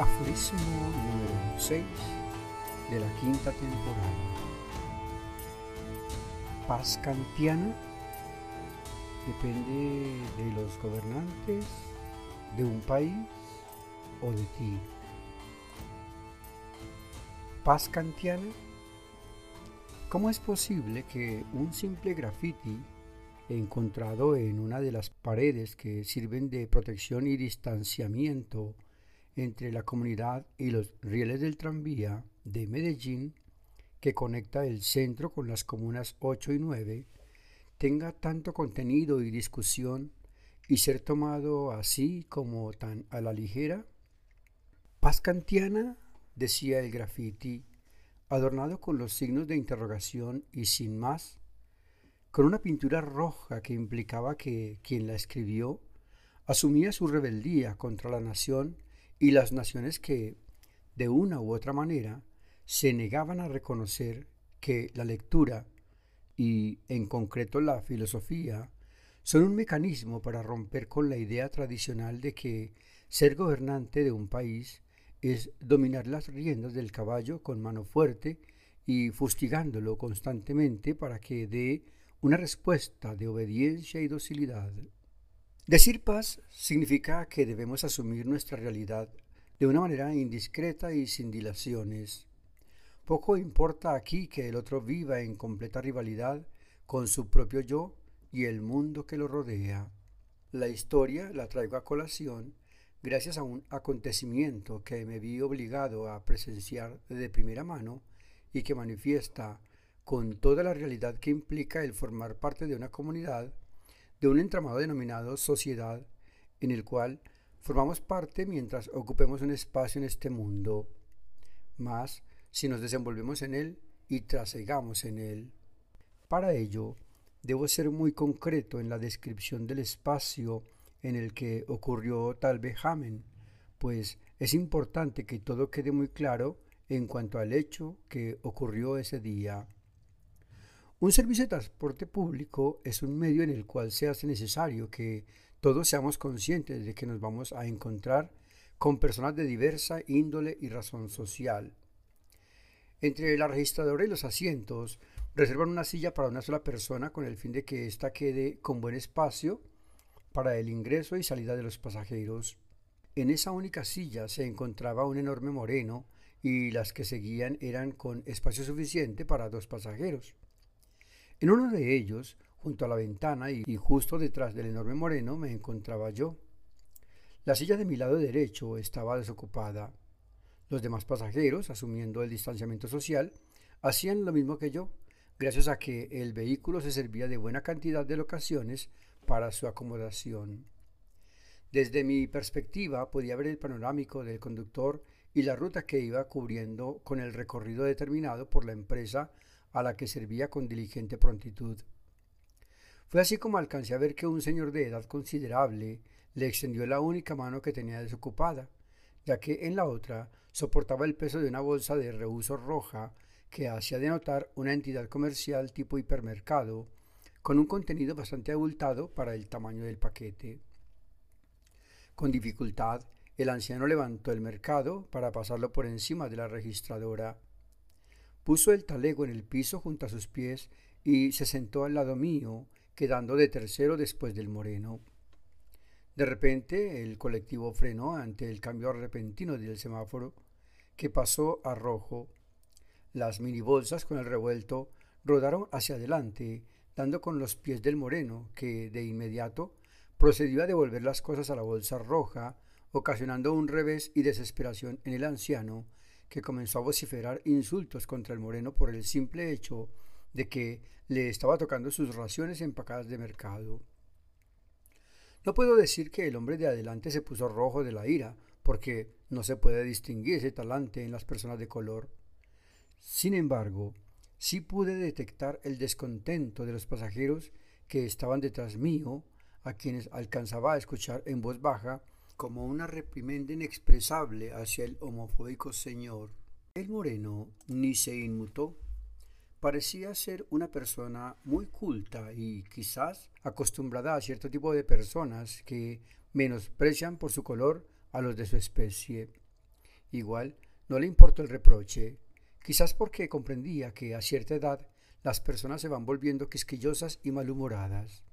Aforismo número 6 de la quinta temporada. Paz kantiana depende de los gobernantes, de un país o de ti. Paz kantiana. ¿Cómo es posible que un simple graffiti encontrado en una de las paredes que sirven de protección y distanciamiento entre la comunidad y los rieles del tranvía de Medellín, que conecta el centro con las comunas 8 y 9, tenga tanto contenido y discusión y ser tomado así como tan a la ligera? Paz kantiana, decía el graffiti, adornado con los signos de interrogación y sin más, con una pintura roja que implicaba que quien la escribió asumía su rebeldía contra la nación y las naciones que, de una u otra manera, se negaban a reconocer que la lectura y, en concreto, la filosofía, son un mecanismo para romper con la idea tradicional de que ser gobernante de un país es dominar las riendas del caballo con mano fuerte y fustigándolo constantemente para que dé una respuesta de obediencia y docilidad. Decir paz significa que debemos asumir nuestra realidad de una manera indiscreta y sin dilaciones. Poco importa aquí que el otro viva en completa rivalidad con su propio yo y el mundo que lo rodea. La historia la traigo a colación gracias a un acontecimiento que me vi obligado a presenciar de primera mano y que manifiesta con toda la realidad que implica el formar parte de una comunidad de un entramado denominado sociedad, en el cual formamos parte mientras ocupemos un espacio en este mundo, más si nos desenvolvemos en él y trasegamos en él. Para ello, debo ser muy concreto en la descripción del espacio en el que ocurrió tal vejamen, pues es importante que todo quede muy claro en cuanto al hecho que ocurrió ese día. Un servicio de transporte público es un medio en el cual se hace necesario que todos seamos conscientes de que nos vamos a encontrar con personas de diversa índole y razón social. Entre la registradora y los asientos reservan una silla para una sola persona con el fin de que ésta quede con buen espacio para el ingreso y salida de los pasajeros. En esa única silla se encontraba un enorme moreno y las que seguían eran con espacio suficiente para dos pasajeros. En uno de ellos, junto a la ventana y justo detrás del enorme moreno, me encontraba yo. La silla de mi lado derecho estaba desocupada. Los demás pasajeros, asumiendo el distanciamiento social, hacían lo mismo que yo, gracias a que el vehículo se servía de buena cantidad de locaciones para su acomodación. Desde mi perspectiva podía ver el panorámico del conductor y la ruta que iba cubriendo con el recorrido determinado por la empresa a la que servía con diligente prontitud. Fue así como alcancé a ver que un señor de edad considerable le extendió la única mano que tenía desocupada, ya que en la otra soportaba el peso de una bolsa de reuso roja que hacía denotar una entidad comercial tipo hipermercado, con un contenido bastante abultado para el tamaño del paquete. Con dificultad, el anciano levantó el mercado para pasarlo por encima de la registradora Puso el talego en el piso junto a sus pies y se sentó al lado mío, quedando de tercero después del moreno. De repente el colectivo frenó ante el cambio repentino del semáforo, que pasó a rojo. Las minibolsas con el revuelto rodaron hacia adelante, dando con los pies del moreno, que de inmediato procedió a devolver las cosas a la bolsa roja, ocasionando un revés y desesperación en el anciano, que comenzó a vociferar insultos contra el moreno por el simple hecho de que le estaba tocando sus raciones empacadas de mercado. No puedo decir que el hombre de adelante se puso rojo de la ira, porque no se puede distinguir ese talante en las personas de color. Sin embargo, sí pude detectar el descontento de los pasajeros que estaban detrás mío, a quienes alcanzaba a escuchar en voz baja como una reprimenda inexpresable hacia el homofóbico señor. El moreno ni se inmutó. Parecía ser una persona muy culta y quizás acostumbrada a cierto tipo de personas que menosprecian por su color a los de su especie. Igual no le importó el reproche, quizás porque comprendía que a cierta edad las personas se van volviendo quisquillosas y malhumoradas.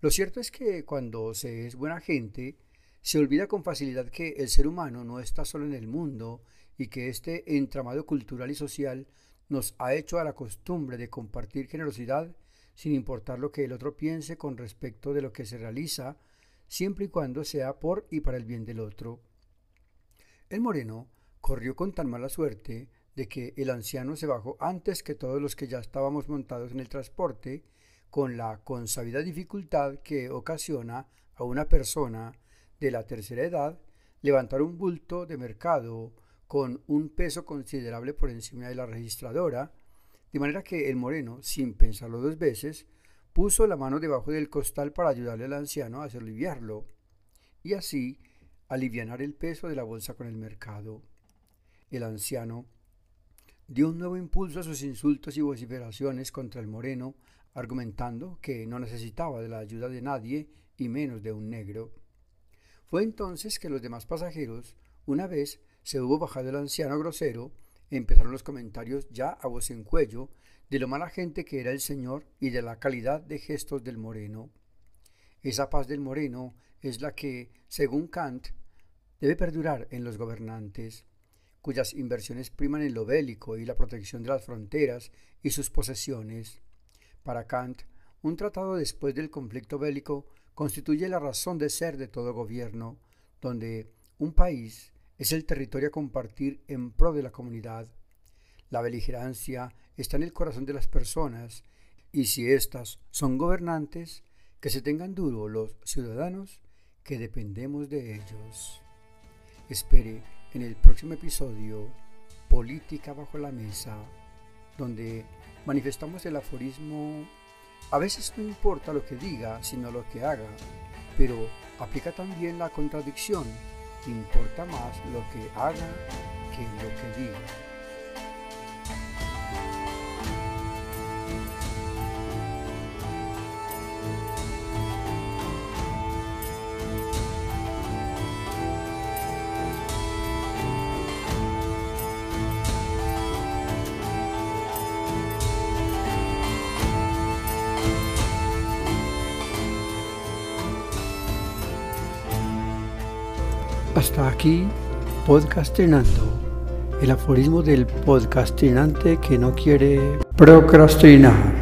Lo cierto es que cuando se es buena gente, se olvida con facilidad que el ser humano no está solo en el mundo y que este entramado cultural y social nos ha hecho a la costumbre de compartir generosidad sin importar lo que el otro piense con respecto de lo que se realiza, siempre y cuando sea por y para el bien del otro. El moreno corrió con tan mala suerte de que el anciano se bajó antes que todos los que ya estábamos montados en el transporte, con la consabida dificultad que ocasiona a una persona de la tercera edad levantar un bulto de mercado con un peso considerable por encima de la registradora, de manera que el moreno, sin pensarlo dos veces, puso la mano debajo del costal para ayudarle al anciano a aliviarlo, y así alivianar el peso de la bolsa con el mercado. El anciano dio un nuevo impulso a sus insultos y vociferaciones contra el moreno, argumentando que no necesitaba de la ayuda de nadie y menos de un negro. Fue entonces que los demás pasajeros, una vez se hubo bajado el anciano grosero, empezaron los comentarios ya a voz en cuello de lo mala gente que era el señor y de la calidad de gestos del moreno. Esa paz del moreno es la que, según Kant, debe perdurar en los gobernantes, cuyas inversiones priman en lo bélico y la protección de las fronteras y sus posesiones. Para Kant, un tratado después del conflicto bélico constituye la razón de ser de todo gobierno, donde un país es el territorio a compartir en pro de la comunidad. La beligerancia está en el corazón de las personas y si éstas son gobernantes, que se tengan duro los ciudadanos que dependemos de ellos. Espere en el próximo episodio Política bajo la mesa, donde manifestamos el aforismo a veces no importa lo que diga, sino lo que haga, pero aplica también la contradicción. Importa más lo que haga que lo que diga. Hasta aquí, podcastinando. El aforismo del podcastinante que no quiere procrastinar.